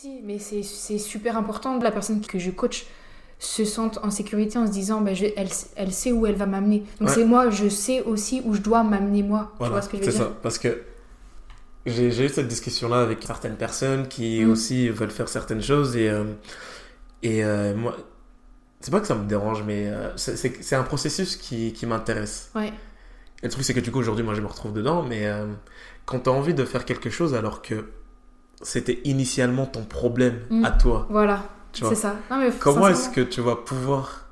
si, mais c'est c'est super important de la personne que je coach se sente en sécurité en se disant bah, je- elle, elle sait où elle va m'amener. Donc Ouais. c'est moi, je sais aussi où je dois m'amener moi. Voilà, tu vois ce que je veux c'est dire? ça. Parce que j'ai eu cette discussion-là avec certaines personnes qui Mm. aussi veulent faire certaines choses et, euh, et euh, moi, c'est pas que ça me dérange, mais euh, c'est- c'est c'est un processus qui, qui m'intéresse. Ouais. Et le truc, c'est que du coup, aujourd'hui, moi, je me retrouve dedans, mais quand tu as envie de faire quelque chose alors que c'était initialement ton problème Mm. à toi, Voilà, c'est ça. Non, mais Comment est-ce que tu vas pouvoir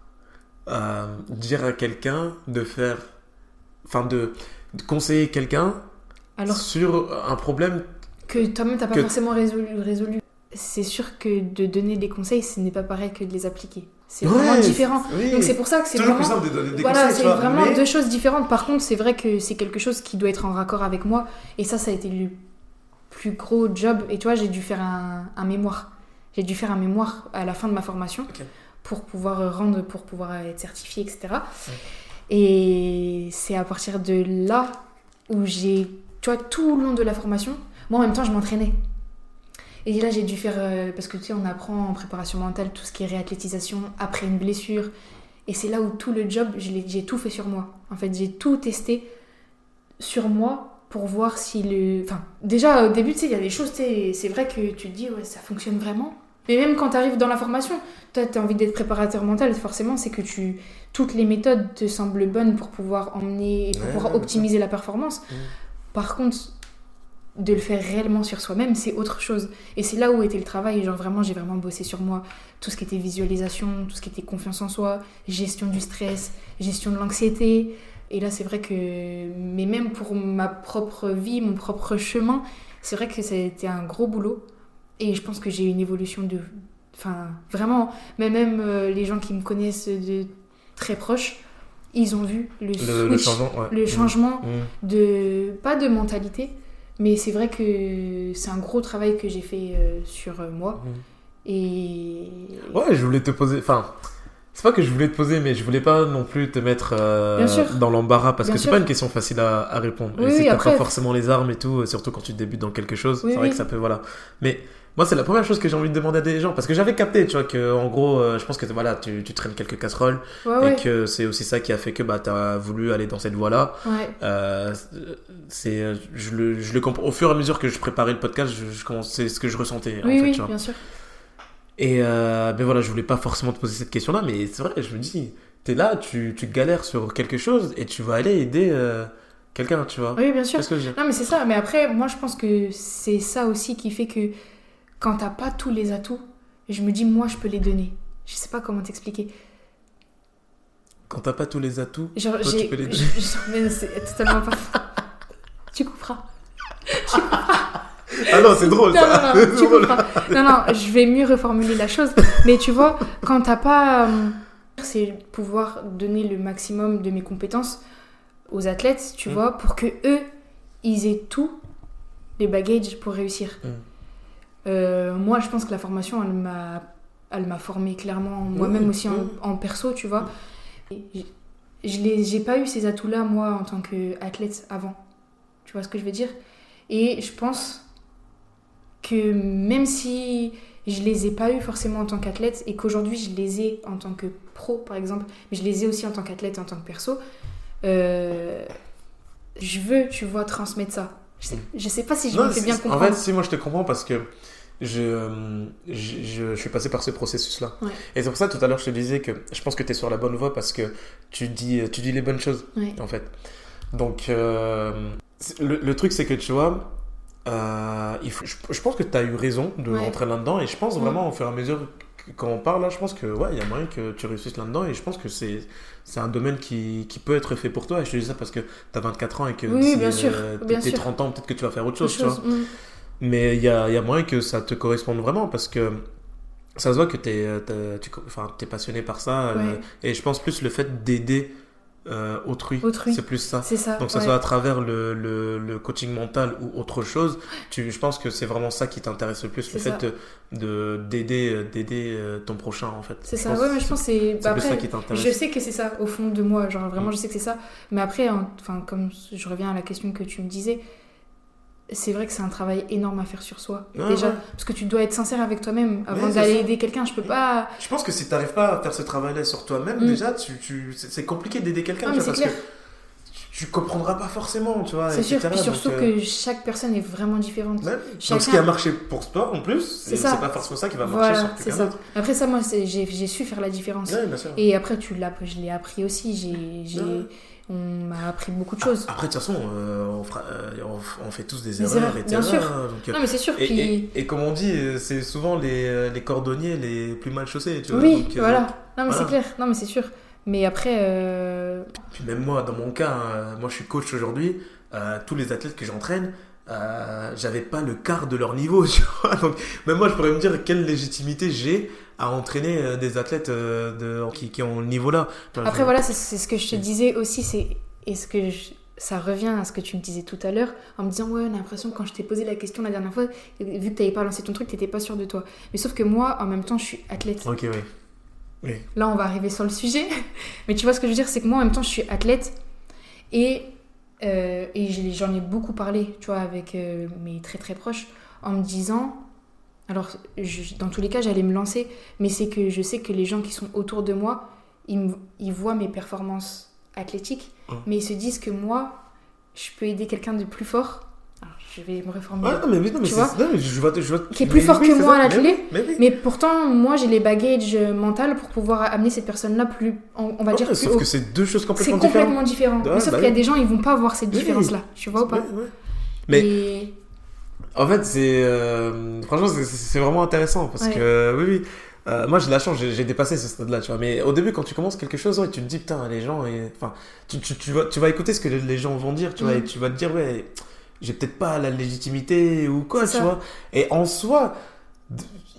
euh, dire à quelqu'un de faire. Enfin, de, de conseiller quelqu'un Alors sur un problème. que toi-même t'as pas que- forcément résolu, résolu? C'est sûr que de donner des conseils, ce n'est pas pareil que de les appliquer. C'est Ouais, vraiment différent. oui. Donc c'est pour ça que c'est vraiment... de donner des Voilà, c'est vraiment mais- deux choses différentes. Par contre, c'est vrai que c'est quelque chose qui doit être en raccord avec moi. Et ça, ça a été le plus gros job. Et tu vois, j'ai dû faire un, un mémoire. J'ai dû faire un mémoire à la fin de ma formation pour pouvoir rendre, pour pouvoir être certifié, etc. Et c'est à partir de là où j'ai, tu vois, tout le long de la formation, moi en même temps, je m'entraînais. Et là, j'ai dû faire, euh, parce que tu sais, on apprend en préparation mentale tout ce qui est réathlétisation après une blessure. Et c'est là où tout le job, j'ai tout fait sur moi. En fait, j'ai tout testé sur moi pour voir si le. Enfin, déjà au début, tu sais, il y a des choses, c'est vrai que tu te dis, ouais, ça fonctionne vraiment. Mais même quand tu arrives dans la formation, toi, tu as envie d'être préparateur mental, forcément, c'est que tu toutes les méthodes te semblent bonnes pour pouvoir emmener et pour Ouais, pouvoir ouais, optimiser la performance. Mm. Par contre, de le faire réellement sur soi-même, c'est autre chose. Et c'est là où était le travail. Genre vraiment, j'ai vraiment bossé sur moi. Tout ce qui était visualisation, tout ce qui était confiance en soi, gestion du stress, gestion de l'anxiété. Et là, c'est vrai que, mais même pour ma propre vie, mon propre chemin, c'est vrai que ça a été un gros boulot. Et je pense que j'ai eu une évolution de. Enfin, vraiment, mais même euh, les gens qui me connaissent de très proches, ils ont vu le, Le, switch, le changement, ouais. le changement Mm. de pas de mentalité mais c'est vrai que c'est un gros travail que j'ai fait euh, sur euh, moi Mm. et Ouais, je voulais te poser. Enfin, c'est pas que je voulais te poser, mais je voulais pas non plus te mettre euh, dans l'embarras parce Bien que c'est pas une question facile à, à répondre. Oui, et si oui, t'as après- pas forcément les armes et tout, euh, surtout quand tu débutes dans quelque chose, Oui, c'est vrai que ça peut. Voilà. Mais moi, c'est la première chose que j'ai envie de demander à des gens parce que j'avais capté, tu vois, que en gros, euh, je pense que voilà, tu, tu traînes quelques casseroles ouais ouais, et que c'est aussi ça qui a fait que bah, t'as voulu aller dans cette voie-là. ouais. Euh, c'est, je le, je le comprends. Au fur et à mesure que je préparais le podcast, je, je c'est ce que je ressentais. en fait, tu vois. bien sûr Et euh, ben voilà, je voulais pas forcément te poser cette question-là, mais c'est vrai, je me dis, t'es là, tu, tu galères sur quelque chose et tu vas aller aider euh, quelqu'un, tu vois. oui bien sûr. Que non mais c'est ça mais après moi je pense que c'est ça aussi qui fait que quand t'as pas tous les atouts je me dis moi je peux les donner. Je sais pas comment t'expliquer. Quand t'as pas tous les atouts, genre Toi, tu peux les mais c'est totalement pas tu couperas ah non, c'est drôle Non, ça. non, non, C'est tu drôle. comprends. Non, non, je vais mieux reformuler la chose. Mais tu vois, quand t'as pas. euh, c'est pouvoir donner le maximum de mes compétences aux athlètes, tu Mm. vois, pour que eux, ils aient tout, les bagages pour réussir. Mm. Euh, moi, je pense que la formation, elle m'a, elle m'a formé clairement, moi-même Mm, aussi en, en perso, tu vois. Et Je n'ai j'ai pas eu ces atouts-là, moi, en tant qu'athlète avant. Tu vois ce que je veux dire? Et je pense que même si je les ai pas eu forcément en tant qu'athlète et qu'aujourd'hui je les ai en tant que pro par exemple, mais je les ai aussi en tant qu'athlète et en tant que perso, euh, je veux, tu vois, transmettre ça. Je sais, je sais pas si je Non, me fais bien comprendre. En fait, si moi je te comprends parce que je, euh, je, je- je suis passé par ce processus-là. Ouais. Et c'est pour ça tout à l'heure je te disais que je pense que tu es sur la bonne voie parce que tu dis, tu dis les bonnes choses Ouais. en fait. Donc euh, le, le truc c'est que tu vois, euh, il faut, je, je pense que tu as eu raison de Ouais. rentrer là-dedans et je pense vraiment au fur et à mesure quand on parle là, je pense que ouais, il y a moyen que tu réussisses là-dedans et je pense que c'est c'est un domaine qui, qui peut être fait pour toi et je te dis ça parce que tu as 24 ans et que Oui, bien sûr, euh, bien tes sûr. 30 ans peut-être que tu vas faire autre chose, tu vois. Mais il y a, y a moyen que ça te corresponde vraiment parce que ça se voit que tu es, passionné par ça. euh, et je pense plus le fait d'aider euh, autrui. Autrui. C'est plus ça. C'est ça. Donc, que ça ouais. soit à travers le, le, le coaching mental ou autre chose, tu, je pense que c'est vraiment ça qui t'intéresse le plus, le fait de- de d'aider euh, d'aider euh, ton prochain en fait. C'est ça, pense ouais, mais je pense que c'est. bah, plus ça qui t'intéresse. je sais que c'est ça au fond de moi, genre vraiment Mm. je sais que c'est ça. Mais après, hein, enfin, comme je reviens à la question que tu me disais, c'est vrai que c'est un travail énorme à faire sur soi. Déjà, ouais. parce que tu dois être sincère avec toi-même avant d'aller aider quelqu'un. Je peux pas. Je pense que si t'arrives pas à faire ce travail-là sur toi-même, Mm. déjà, tu, tu, c'est compliqué d'aider quelqu'un, c'est parce clair. que tu, comprendras pas forcément, tu vois. C'est sûr. Puis surtout Donc, euh, que chaque personne est vraiment différente. ouais. chacun- Donc ce qui a marché pour toi, en plus, C'est pas forcément ça qui va marcher Voilà, sur quelqu'un d'autre. Après ça, moi, j'ai su faire la différence. Ouais, bien sûr. Et après, tu je l'ai appris aussi. J'ai, on m'a appris beaucoup de choses. Après, de toute façon, euh, on, fera- euh, on, on fait tous des, Des erreurs, erreurs, etc. bien sûr. donc, non, mais c'est sûr. et, Puis et- et comme on dit, c'est souvent les, les cordonniers les plus mal chaussés, tu vois. oui, donc, euh, voilà. Non, mais voilà. c'est clair. Non, mais c'est sûr. Mais après, euh, Puis même moi, dans mon cas, hein, moi je suis coach aujourd'hui, euh, tous les athlètes que j'entraîne, euh, j'avais pas le quart de leur niveau, tu vois. Donc même moi, je pourrais me dire quelle légitimité j'ai à entraîner des athlètes de, qui, qui ont le niveau là. Après, je- voilà, c'est ce que je te disais aussi. C'est est-ce que je- ça revient à ce que tu me disais tout à l'heure en me disant ouais, on a l'impression quand je t'ai posé la question la dernière fois, vu que t'avais pas lancé ton truc, t'étais pas sûr de toi. Mais sauf que moi, en même temps, je suis athlète. Ok, oui. Là, on va arriver sur le sujet. Mais tu vois ce que je veux dire, c'est que moi, en même temps, je suis athlète et euh, et j'en ai beaucoup parlé, tu vois, avec euh, mes très très proches, en me disant. Alors, je- dans tous les cas, j'allais me lancer, mais c'est que je sais que les gens qui sont autour de moi, ils, me- ils voient mes performances athlétiques, mais ils se disent que moi, je peux aider quelqu'un de plus fort. Je vais me reformuler. Ah, non, mais, non, mais Tu c'est- vois non, mais je vois, je vois- Qui est plus fort oui, que moi ça. à la oui, Mais oui. Mais pourtant, moi, j'ai les bagages mentales pour pouvoir amener cette personne-là plus, on, va Ouais, dire, plus sauf haut. que c'est deux choses C'est complètement différentes. différent. Ouais, mais sauf bah qu'il y a des gens, ils vont pas voir cette différence-là. Tu vois ou pas. Mais- Et- En fait, c'est. euh, franchement, c'est- vraiment intéressant parce Ouais. que, oui, oui. Euh, moi, j'ai de la chance, j'ai dépassé ce stade-là, tu vois. Mais au début, quand tu commences quelque chose, ouais, tu te dis, putain, les gens. et- Enfin, tu, tu, tu vas, tu vas écouter ce que les- les gens vont dire, tu vois, Mm. et tu vas te dire, ouais, j'ai peut-être pas la légitimité ou quoi, tu ça. vois. Et en soi,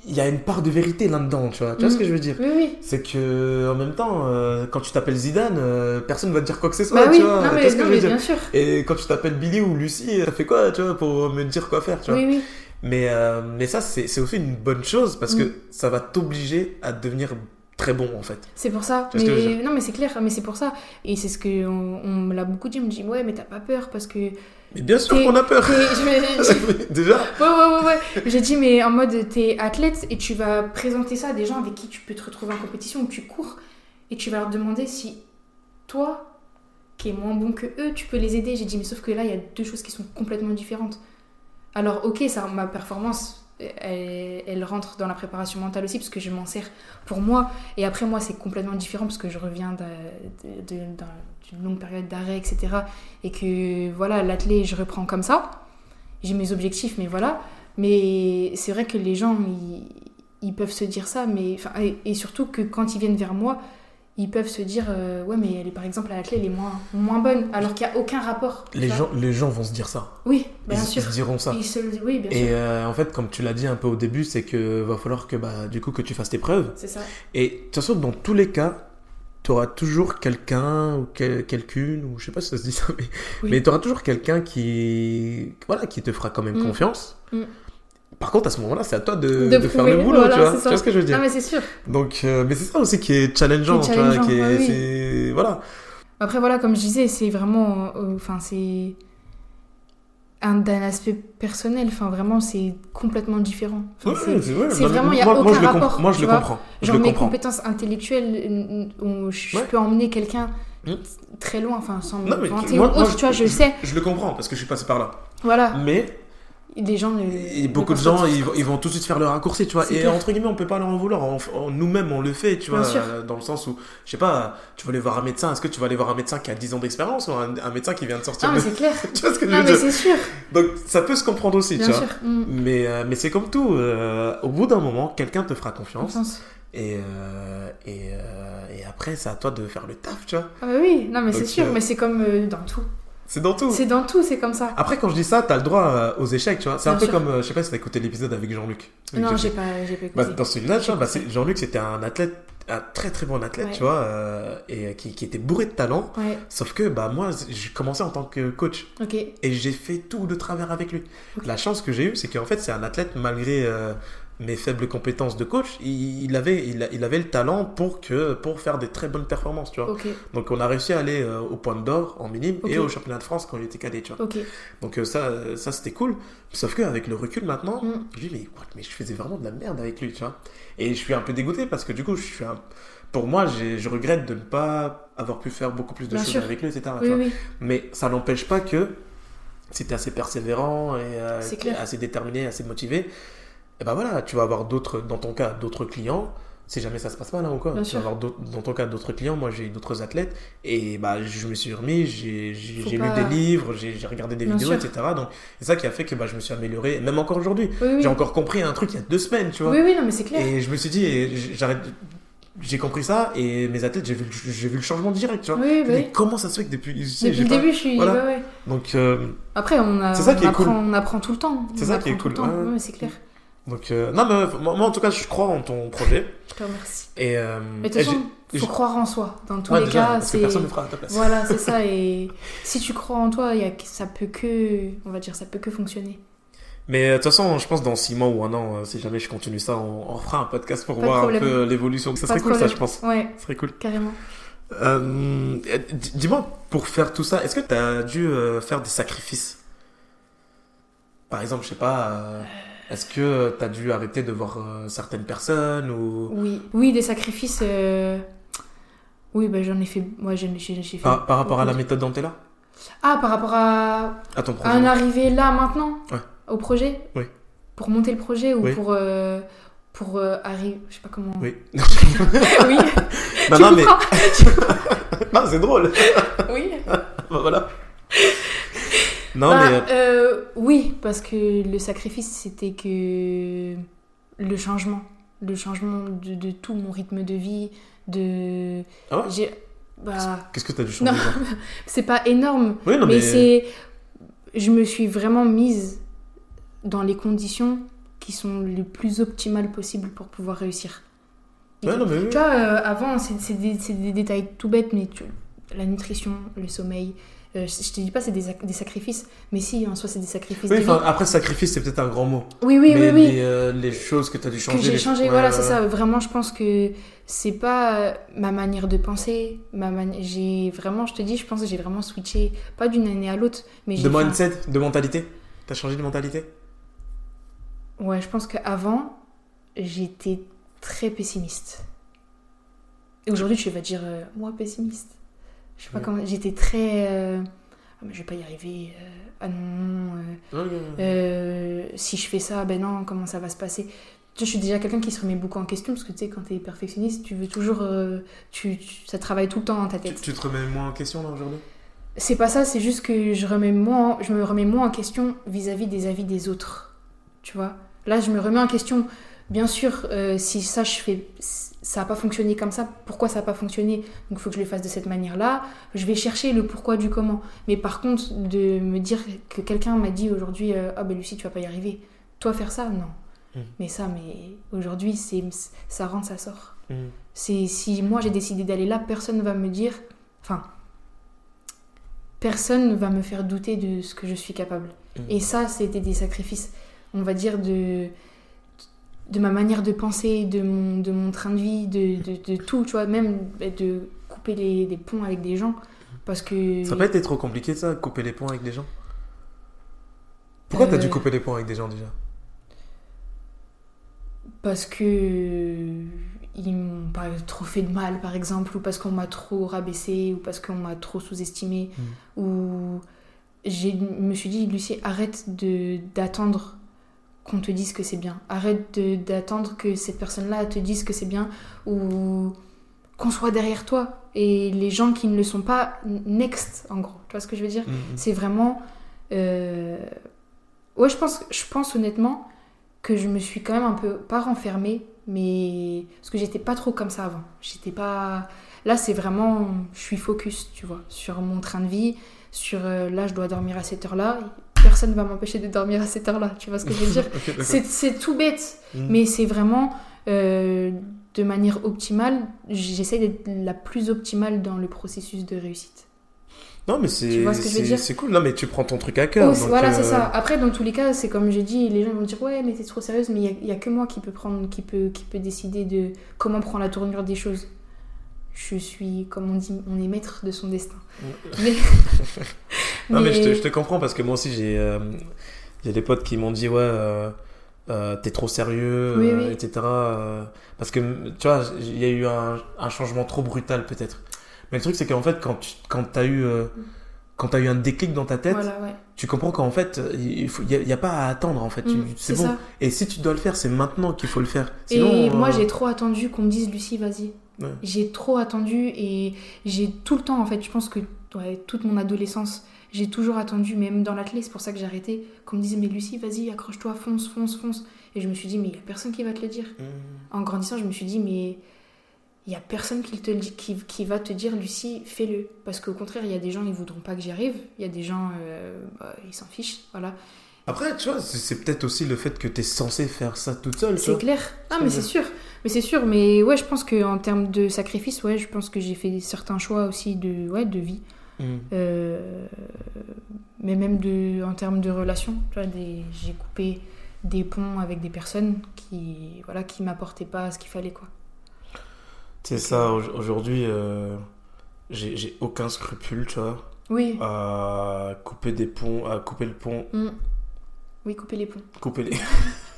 il y a une part de vérité là-dedans, tu vois. Tu vois Mm. ce que je veux dire? Oui, oui. C'est que, en même temps, euh, quand tu t'appelles Zidane, euh, personne va te dire quoi que ce soit, Bah tu oui, vois. non, Tu mais, vois ce que non, je veux dire? bien sûr. Et quand tu t'appelles Billy ou Lucie, ça fait quoi, tu vois, pour me dire quoi faire, tu vois? Oui, oui. mais, euh, mais ça, c'est aussi une bonne chose parce Mm. que ça va t'obliger à devenir très bon en fait. C'est pour ça. Tu ce non, mais c'est clair, mais c'est pour ça. Et c'est ce que on, on me l'a beaucoup dit. On me dit, ouais, mais t'as pas peur parce que. Mais bien sûr qu'on a peur. je Déjà Ouais, ouais, ouais, ouais. J'ai dit, mais en mode, t'es athlète et tu vas présenter ça à des gens avec qui tu peux te retrouver en compétition où tu cours et tu vas leur demander si toi, qui est moins bon que eux, tu peux les aider. J'ai dit, mais sauf que là, il y a deux choses qui sont complètement différentes. Alors, ok, ça, ma performance, elle, elle rentre dans la préparation mentale aussi parce que je m'en sers pour moi. Et après, moi, c'est complètement différent parce que je reviens d'une longue période d'arrêt, etc. Et que voilà, l'athlète, je reprends comme ça. J'ai mes objectifs, mais voilà. Mais c'est vrai que les gens, ils, peuvent se dire ça, mais et surtout que quand ils viennent vers moi, ils peuvent se dire euh, ouais, mais elle est par exemple à la clé, elle est moins, moins bonne, alors qu'il n'y a aucun rapport. les gens, les gens vont se dire ça. Oui, bien ils sûr. se diront ça. Ils se Oui, bien Et sûr. euh, en fait, comme tu l'as dit un peu au début, c'est que va falloir que bah, du coup que tu fasses tes preuves. C'est ça. Et de toute façon, dans tous les cas, tu auras toujours quelqu'un ou quel- quelqu'une, ou je sais pas si ça se dit ça, mais, Oui. mais tu auras toujours quelqu'un qui, voilà, qui te fera quand même Mm. confiance. Mm. Par contre, à ce moment-là, c'est à toi de, De de faire le boulot, voilà, tu vois. Tu vois ce que je veux dire Non, mais c'est sûr. Donc, euh, mais c'est ça aussi qui est challengeant, Qui est tu vois, challengeant, qui est- ouais, oui. voilà. Après, voilà, comme je disais, c'est vraiment. euh, Enfin, c'est. Un, d'un aspect personnel, enfin vraiment c'est complètement différent. Enfin, Ouais, c'est- ouais, vraiment, il y a moi, moi, aucun je le rapport. Moi, je le vois. comprends. Je Genre le mes comprends. compétences intellectuelles, euh, je Ouais. peux emmener quelqu'un Hmm. très loin, enfin sans me vanter moi, ou moi, autre, tu vois, je le sais. Je le comprends parce que je suis passé par là. Voilà, Mais les gens ne. Et beaucoup de gens, ils, ils vont tout de suite faire le raccourci, tu vois. Et clair. entre guillemets, on peut pas leur en vouloir. On- on- Nous-mêmes, on le fait, tu vois. euh, Dans le sens où, je sais pas, tu vas aller voir un médecin. Est-ce que tu vas aller voir un médecin qui a 10 ans d'expérience ou un, un médecin qui vient de sortir Non, mais de... c'est clair. Tu vois ce que je Non, veux mais dire c'est sûr, Donc, ça peut se comprendre aussi, bien tu vois. Hmm. Mais, euh, mais c'est comme tout. euh, au bout d'un moment, quelqu'un te fera confiance. Confiance. Et, euh, et, euh, et après, c'est à toi de faire le taf, tu vois. Ah bah oui, non mais c'est sûr, euh, mais c'est comme euh, dans tout. C'est dans tout. C'est dans tout, c'est comme ça. Après, quand je dis ça, t'as le droit euh, aux échecs, tu vois. C'est un peu sûr. comme, euh, je sais pas si t'as écouté l'épisode avec Jean-Luc. Non, J'ai- pas, j'ai pas Bah, écouté. dans celui-là, tu vois, J'ai bah, Jean-Luc, c'était un athlète, un très très bon athlète, Ouais. tu vois, euh, et qui, qui était bourré de talent. Ouais, Sauf que bah, moi, j'ai commencé en tant que coach ok. et j'ai fait tout de travers avec lui. La chance que j'ai eue, c'est qu'en fait, c'est un athlète, malgré, euh, mes faibles compétences de coach, il, avait, il, avait le talent pour, que, pour faire des très bonnes performances, tu vois. Donc on a réussi à aller euh, au point d'or en minime et au championnat de France quand il était cadet, tu vois. Donc euh, ça, ça c'était cool. Sauf qu'avec le recul maintenant, Mm. je dis mais, what, mais je faisais vraiment de la merde avec lui, tu vois. Et je suis un peu dégoûté parce que du coup, je suis un... pour moi, je regrette de ne pas avoir pu faire beaucoup plus de Bien choses sûr. avec lui, etc. tu Oui, vois. oui. Mais ça n'empêche pas que es assez persévérant et euh, assez déterminé, assez motivé, et ben voilà, tu vas avoir d'autres, dans ton cas, d'autres clients. Si jamais ça se passe mal hein, ou quoi, Bien tu sûr. vas avoir dans ton cas d'autres clients. Moi, j'ai eu d'autres athlètes et bah je me suis remis, j'ai pas- lu des livres, j'ai regardé des Bien vidéos, sûr. etc. Donc c'est ça qui a fait que bah, je me suis amélioré, même encore aujourd'hui. Oui, oui. J'ai encore compris un truc il y a deux semaines, tu vois. Oui, oui, non, mais c'est clair. Et je me suis dit, j'arrête. J'ai compris ça et mes athlètes, j'ai vu, vu le changement direct, tu vois. Oui, Mais comment ça se fait que depuis. sais, Depuis le pas- début, je suis. Voilà. ouais, ouais. Donc, euh, Après, on, a, apprend, cool. on apprend tout le temps. C'est ça qui est cool. Ouais, c'est clair. Donc euh, non, mais moi, moi, en tout cas, je crois en ton projet. Je te remercie. Et, euh, Mais de toute façon, faut croire en soi. Dans tous Ouais, les déjà, cas, c'est. personne ne fera à ta place. Voilà, c'est ça. Et si tu crois en toi, il y a... ça peut que. On va dire, ça peut que fonctionner. Mais euh, de toute façon, je pense dans 6 mois ou un an, euh, si jamais je continue ça, on, on fera un podcast pour Pas voir un peu l'évolution. Ça Pas serait cool, ça, je pense. Ouais, Ça serait cool. carrément. Euh, Dis-moi, pour faire tout ça, est-ce que tu as dû euh, faire des sacrifices? Par exemple, je sais pas, euh, est-ce que tu as dû arrêter de voir euh, certaines personnes ou? Oui, oui, des sacrifices. euh, Oui, bah, j'en ai fait. Moi, fait. par, par rapport à la méthode Dantella? Ah, par rapport à. À ton à projet en arriver là maintenant? Ouais. Au projet? Oui. Pour monter le projet ou Oui. pour. euh, Pour euh, arriver. Je sais pas comment. Oui. oui. non, tu non, mais. Ah, c'est drôle Oui. Bah, Voilà. Non, Bah, mais. euh, euh, oui, parce que le sacrifice, c'était que le changement, le changement de, de tout mon rythme de vie, de. Ah ouais bah, Qu'est-ce que tu as dû changer c'est pas énorme, Oui, non, mais, mais. c'est, je me suis vraiment mise dans les conditions qui sont les plus optimales possibles pour pouvoir réussir. Ouais, non, mais. Tu vois, euh, avant, c'est des, c'est des détails tout bêtes, mais tu- la nutrition, le sommeil, euh, je te dis pas c'est des, sac- des sacrifices, mais si, en soi, c'est des sacrifices Oui, enfin, après, sacrifice, c'est peut-être un grand mot. Oui, oui, mais oui, oui. Les, euh, les choses que tu as dû changer. que j'ai changé, voilà, ouais, c'est ouais. ça. Vraiment, je pense que c'est pas euh, ma manière de penser. Ma J'ai vraiment, je te dis, je pense que j'ai vraiment switché, pas d'une année à l'autre, mais De fait mindset, de mentalité? T'as changé de mentalité? Ouais, je pense qu'avant, j'étais très pessimiste. Et aujourd'hui, tu vas dire, euh, moi, pessimiste. Je sais pas comment. J'étais très. euh, Ah, mais je vais pas y arriver. euh, Ah non, non, euh, euh, si je fais ça, ben non, comment ça va se passer? Je suis déjà quelqu'un qui se remet beaucoup en question parce que tu sais, quand t'es perfectionniste, tu veux toujours. euh, tu, tu- ça travaille tout le temps dans ta tête. tu te remets moins en question là aujourd'hui? C'est pas ça, c'est juste que je, remets moins, je me remets moins en question vis-à-vis des avis des autres. Tu vois? Là, je me remets en question. Bien sûr, euh, si ça, je fais, ça n'a pas fonctionné comme ça, pourquoi ça n'a pas fonctionné? Donc, il faut que je le fasse de cette manière-là. Je vais chercher le pourquoi du comment. Mais par contre, de me dire que quelqu'un m'a dit aujourd'hui euh, Ah ben Lucie, tu vas pas y arriver. Toi, faire ça Non. Mhm. Mais ça, mais aujourd'hui, c'est ça rentre, ça sort. C'est si moi j'ai décidé d'aller là, personne va me dire, enfin, personne va me faire douter de ce que je suis capable. Mhm. Et ça, c'était des sacrifices, on va dire de de ma manière de penser, de mon, de mon train de vie, de, de, de tout, tu vois, même de couper les, ponts avec des gens, parce que... Ça n'a pas été trop compliqué ça, couper les ponts avec des gens Pourquoi t'as Euh. dû couper les ponts avec des gens déjà? Parce que ils m'ont pas trop fait de mal par exemple ou parce qu'on m'a trop rabaissé ou parce qu'on m'a trop sous-estimé Mm. ou j'ai me suis dit Lucie arrête de d'attendre qu'on te dise que c'est bien arrête d'attendre que cette personne là te dise que c'est bien ou qu'on soit derrière toi et les gens qui ne le sont pas next en gros tu vois ce que je veux dire Mhm. c'est vraiment. euh, Ouais, je pense, je pense honnêtement que je me suis quand même un peu. Pas renfermée, mais. Parce que j'étais pas trop comme ça avant. J'étais pas. Là, c'est vraiment. Je suis focus, tu vois, sur mon train de vie, sur. euh, là, je dois dormir à cette heure-là. Personne va m'empêcher de dormir à cette heure-là, tu vois ce que je veux dire. C'est tout bête, Mhm. mais c'est vraiment. euh, de manière optimale, j'essaie d'être la plus optimale dans le processus de réussite. Non, mais c'est Tu vois ce que je veux c'est- dire c'est cool. Non, mais tu prends ton truc à cœur. Oh, voilà, euh, c'est ça. Après, dans tous les cas, c'est comme j'ai dit, les gens vont dire ouais, mais t'es trop sérieuse, mais il n'y a, que moi qui peut prendre, qui peut, qui peut décider de comment prendre la tournure des choses. Je suis, comme on dit, on est maître de son destin. Mais, Non, mais je te, je te comprends parce que moi aussi, j'ai. euh, des potes qui m'ont dit, ouais, euh, euh, t'es trop sérieux, Oui, euh, oui. etc. parce que, tu vois, il y a eu un, un changement trop brutal, peut-être. Mais le truc, c'est qu'en fait, quand tu quand t'as eu. euh, quand t'as eu un déclic dans ta tête, voilà, ouais. tu comprends qu'en fait, il n'y a, a pas à attendre, en fait. Mm, c'est bon. ça. Et si tu dois le faire, c'est maintenant qu'il faut le faire. Sinon, et moi, j'ai trop attendu qu'on me dise Lucie, vas-y. Ouais. J'ai trop attendu et j'ai tout le temps, en fait, je pense que ouais, toute mon adolescence, j'ai toujours attendu, même dans l'athlète, c'est pour ça que j'ai arrêté, qu'on me disait mais Lucie, vas-y, accroche-toi, fonce, fonce, fonce. Et je me suis dit, mais il n'y a personne qui va te le dire. Mm. En grandissant, je me suis dit, mais il n'y a personne qui, te qui, qui va te dire, Lucie, fais-le. Parce qu'au contraire, il y a des gens, ils voudront pas que j'y arrive. Il y a des gens, euh, bah, ils s'en fichent. Voilà. Après, tu vois, c'est- peut-être aussi le fait que t'es censé faire ça toute seule, tu C'est clair. Ah, Ça mais c'est sûr. Mais c'est sûr. Mais ouais, je pense qu'en termes de sacrifice, ouais, je pense que j'ai fait certains choix aussi de, ouais, de vie. Mm. Euh, mais même de, en termes de relations. Tu vois, des, j'ai coupé des ponts avec des personnes qui, voilà, qui m'apportaient pas ce qu'il fallait, quoi. C'est ça, au- aujourd'hui, euh, j'ai j'ai aucun scrupule, tu vois, Oui. à couper des ponts, à couper le pont, Mm. Oui, couper les ponts. couper les...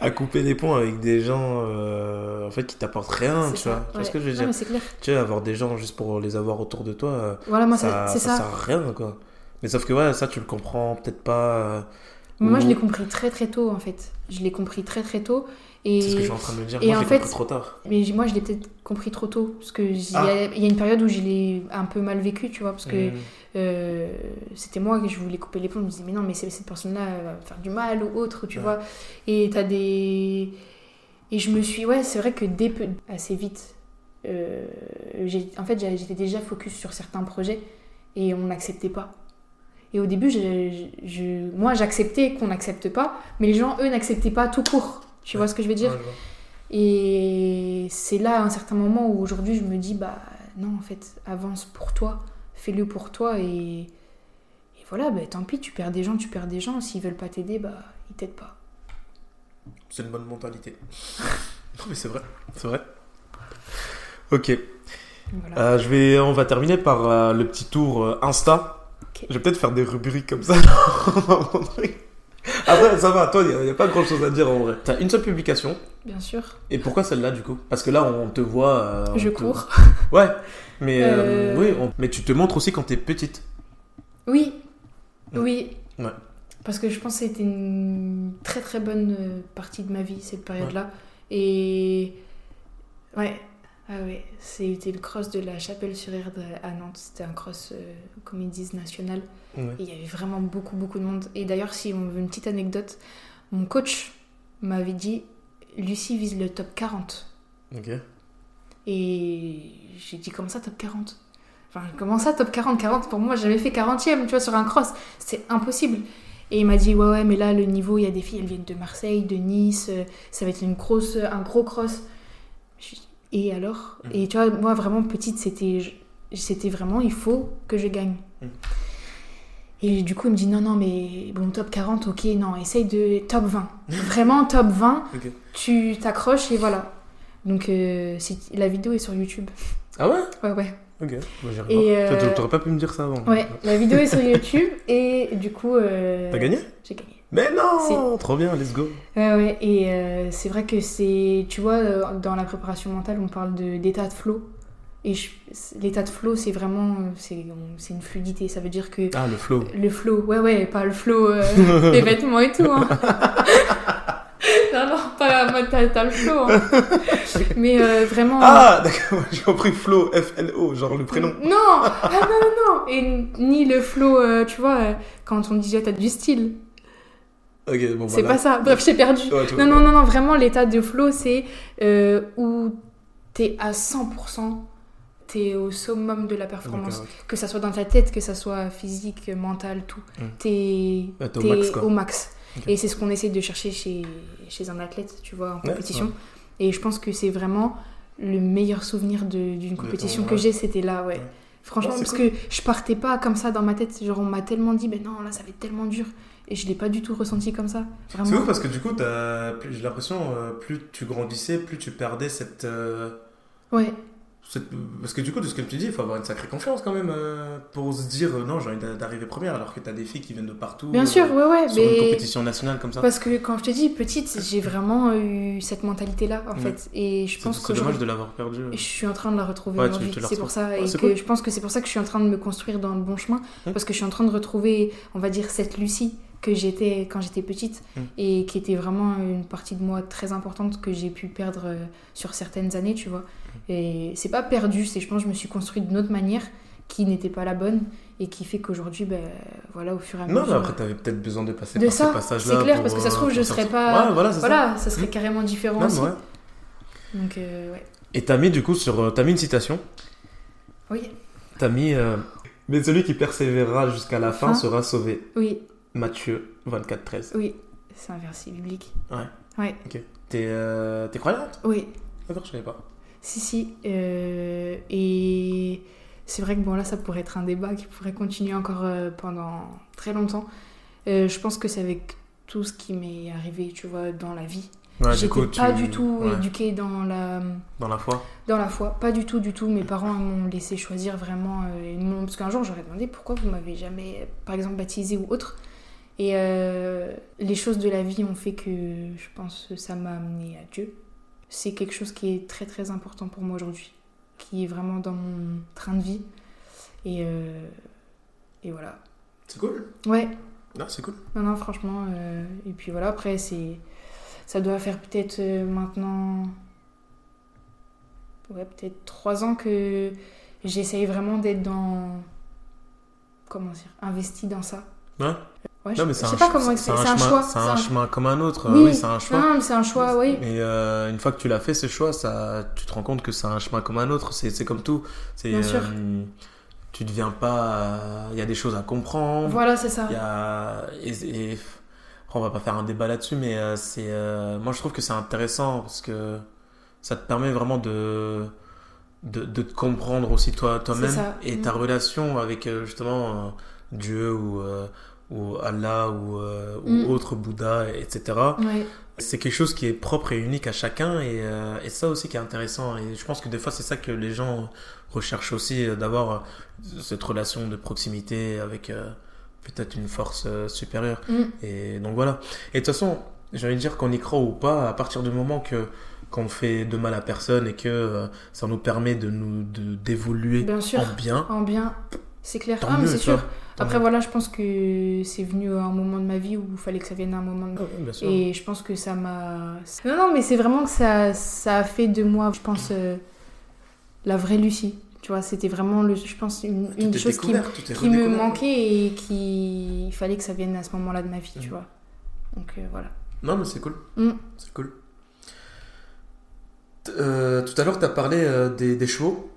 à couper des ponts avec des gens, euh, en fait, qui t'apportent rien, tu ça, vois. Tu vois ouais. ce que je veux dire clair. Tu sais, avoir des gens juste pour les avoir autour de toi, euh, Voilà, moi, ça, ça ça. sert à rien, quoi. Mais sauf que, ouais, ça, tu le comprends peut-être pas. euh, Moi, je l'ai compris très très tôt, en fait. Je l'ai compris très très tôt. Et... C'est ce que je suis en train de me dire. et Moi, en fait- compris trop tard. Mais moi, je l'ai peut-être compris trop tôt. Parce qu'il Ah. y a une période où je l'ai un peu mal vécu, tu vois. Parce que Mm. euh, c'était moi que je voulais couper les ponts. Je me disais, mais non, mais cette personne-là va me faire du mal ou autre, tu Ouais. vois. Et t'as des. Et je me suis. Ouais, c'est vrai que dès peu, assez vite, euh, j'ai- en fait, j'étais déjà focus sur certains projets et on n'acceptait pas. Et au début, je, je- je- moi, j'acceptais qu'on n'accepte pas, mais les gens, eux, n'acceptaient pas tout court. Tu vois ce que je veux dire Ouais, je vois. et c'est là, à un certain moment, où aujourd'hui, je me dis, bah non, en fait, avance pour toi, fais-le pour toi, et, et voilà, bah, tant pis, tu perds des gens, tu perds des gens, s'ils veulent pas t'aider, bah ils t'aident pas. C'est une bonne mentalité. non, mais c'est vrai. C'est vrai. Ok. Voilà. Euh, je vais, on va terminer par euh, le petit tour euh, Insta. Je vais peut-être faire des rubriques comme ça. Après, ça va, toi, il n'y a, pas grand chose à dire en vrai. T'as une seule publication. Bien sûr, Et pourquoi celle-là du coup? Parce que là, on te voit. euh, on je te- cours. Ouais, mais, euh, Euh. oui, on- mais tu te montres aussi quand t'es petite. Oui, Ouais. oui. Ouais. Parce que je pense que c'était une très très bonne partie de ma vie, cette période-là. Et ouais, ah ouais, c'était le cross de la Chapelle-sur-Erde à Nantes. C'était un cross, euh, comme ils disent, national. Ouais. Il y avait vraiment beaucoup, beaucoup de monde. Et d'ailleurs, si on veut une petite anecdote, mon coach m'avait dit Lucie vise le top 40. Ok. Et j'ai dit comment ça, top 40 Enfin, comment ça, top 40 40 Pour moi, j'avais fait 40ème, tu vois, sur un cross. C'est impossible. Et il m'a dit ouais, ouais, mais là, le niveau, il y a des filles, elles viennent de Marseille, de Nice, euh, ça va être une grosse, un gros cross. Et alors? Mm. Et tu vois, moi, vraiment petite, c'était c'était vraiment, il faut que je gagne. Mm. Et du coup, il me dit non, non, mais bon, top 40, ok, non, essaye de top 20. Vraiment, top 20, Ok. tu t'accroches et voilà. Donc, euh, la vidéo est sur YouTube. Ah ouais? Ouais, ouais. Ok. Bah, Et, euh, T'aurais pas pu me dire ça avant. Ouais, la vidéo est sur YouTube et du coup. euh, T'as gagné? J'ai gagné. Mais non Trop bien, let's go. Ouais, ouais, et euh, c'est vrai que c'est. Tu vois, dans la préparation mentale, on parle de- d'état de flow. Et l'état de flow, c'est vraiment. euh, C'est une fluidité. Ça veut dire que Ah, le flow. le flow, ouais, ouais, pas le flow euh, des vêtements et tout. Hein. non, non, pas t'as le flow. hein. Mais euh, vraiment. Ah, d'accord, j'ai compris flow, F-L-O, genre le prénom. Non Ah non, non, non Et ni le flow, euh, tu vois, quand on dit ah, t'as du style. Bon, C'est voilà. pas ça. Bref, j'ai perdu. Ouais, Non, non, non, non, vraiment, l'état de flow, c'est où t'es à 100%, t'es au summum de la performance. Que ça soit dans ta tête, que ça soit physique, mental, tout. Mm. T'es Ouais, t'es au max, au. Et c'est ce qu'on essaie de chercher chez, chez un athlète, tu vois, en Ouais, compétition. Et je pense que c'est vraiment le meilleur souvenir d'une compétition que ouais. j'ai, c'était là, ouais. Franchement, parce que je partais pas comme ça dans ma tête. Genre, on m'a tellement dit, ben non, là, ça va être tellement dur. Et je l'ai pas du tout ressenti comme ça. C'est ouf parce que du coup, j'ai l'impression, euh, plus tu grandissais, plus tu perdais cette, euh, Ouais, Parce que du coup, de ce que tu dis, il faut avoir une sacrée confiance quand même euh, pour se dire euh, non, j'ai envie d'a- d'arriver première alors que t'as des filles qui viennent de partout. bien euh, sûr, ouais, ouais. Sur une compétition nationale comme ça. parce que quand je te dis petite, j'ai vraiment eu cette mentalité-là, en Ouais. fait. Et je C'est pense c'est que dommage de l'avoir perdu. Et je suis en train de la retrouver Ouais, tu- aujourd'hui. tu C'est pour ça. Ouais, et c'est que cool. je pense que c'est pour ça que je suis en train de me construire dans le bon chemin. Parce que je suis en train de retrouver, on va dire, cette Lucie que j'étais quand j'étais petite. Mm. Et qui était vraiment une partie de moi très importante que j'ai pu perdre euh, sur certaines années, tu vois. Et c'est pas perdu, c'est je pense que je me suis construite d'une autre manière qui n'était pas la bonne et qui fait qu'aujourd'hui, ben, voilà, au fur et à Non, mesure. mais après, t'avais peut-être besoin de passer De par ça, ces passages-là. c'est clair, pour, parce que ça se euh, trouve, je serais pas- Ouais, voilà, ça. serait Mm. carrément différent Non, aussi. ouais. Donc, euh, ouais. Et t'as mis du coup sur. T'as mis une citation. Oui, T'as mis. euh, Mais celui qui persévérera jusqu'à la fin Fin. sera sauvé. oui, Matthieu 24, 13. oui. C'est un verset biblique. Ouais. Ouais, T'es euh, croyante oui. D'accord, je savais pas. Si, si. euh, et c'est vrai que bon, là, ça pourrait être un débat qui pourrait continuer encore euh, pendant très longtemps. Euh, je pense que c'est avec tout ce qui m'est arrivé, tu vois, dans la vie. Ouais, J'étais pas tu- du tout ouais, éduquée dans la, Dans la foi. dans la foi. Pas du tout, du tout. Mes parents m'ont laissé choisir vraiment. euh, ils parce qu'un jour, j'aurais demandé pourquoi vous m'avez jamais, par exemple, baptisé ou autre. Et euh, les choses de la vie ont fait que je pense que ça m'a amené à Dieu. C'est quelque chose qui est très très important pour moi aujourd'hui, qui est vraiment dans mon train de vie. Et, euh, et voilà. C'est cool. Ouais, Non, c'est cool. non, non, franchement. euh, et puis voilà, après, c'est. Ça doit faire peut-être maintenant. Ouais, peut-être trois ans que j'essaye vraiment d'être dans. Comment dire Investi dans ça. Ouais. Ouais, Non, je, mais c'est sais un, pas comment c'est expliquer. un C'est un chemin- choix. C'est un chemin comme un autre. Oui, Oui, c'est un choix. Non, mais c'est un choix, oui. Et euh, une fois que tu l'as fait, ce choix, ça, tu te rends compte que c'est un chemin comme un autre. C'est comme tout. Bien sûr. euh, tu deviens pas. Il y a des choses à comprendre. Voilà, c'est ça. Y a. Et, et- on va pas faire un débat là-dessus, mais euh, c'est. euh, moi, je trouve que c'est intéressant parce que ça te permet vraiment de. De, de te comprendre aussi toi, toi-même et Mm. ta relation avec euh, justement euh, Dieu ou, euh, ou Allah ou, euh, ou Mm. autre Bouddha, etc. C'est quelque chose qui est propre et unique à chacun et, euh, et ça aussi qui est intéressant. Et je pense que des fois c'est ça que les gens recherchent aussi, euh, d'avoir cette relation de proximité avec euh, peut-être une force supérieure. Mm. Et donc voilà. Et de toute façon, j'ai envie de dire qu'on y croit ou pas, à partir du moment que qu'on fait de mal à personne et que ça nous permet de nous d'évoluer en bien, En bien, c'est clair. tant ah, mais c'est sûr. Après, voilà, je pense que c'est venu à un moment de ma vie où il fallait que ça vienne à un moment de Ah bien sûr. Et je pense que ça m'a. Non, non, mais c'est vraiment que ça, ça a fait de moi, je pense, euh, la vraie Lucie. Tu vois, c'était vraiment, le, je pense, une, Tu une chose qui, me manquait et qui il fallait que ça vienne à ce moment-là de ma vie, tu Mm. vois. Donc euh, voilà. Non, mais c'est cool. Mm. C'est cool. Euh, tout à l'heure, tu as parlé des, des chevaux.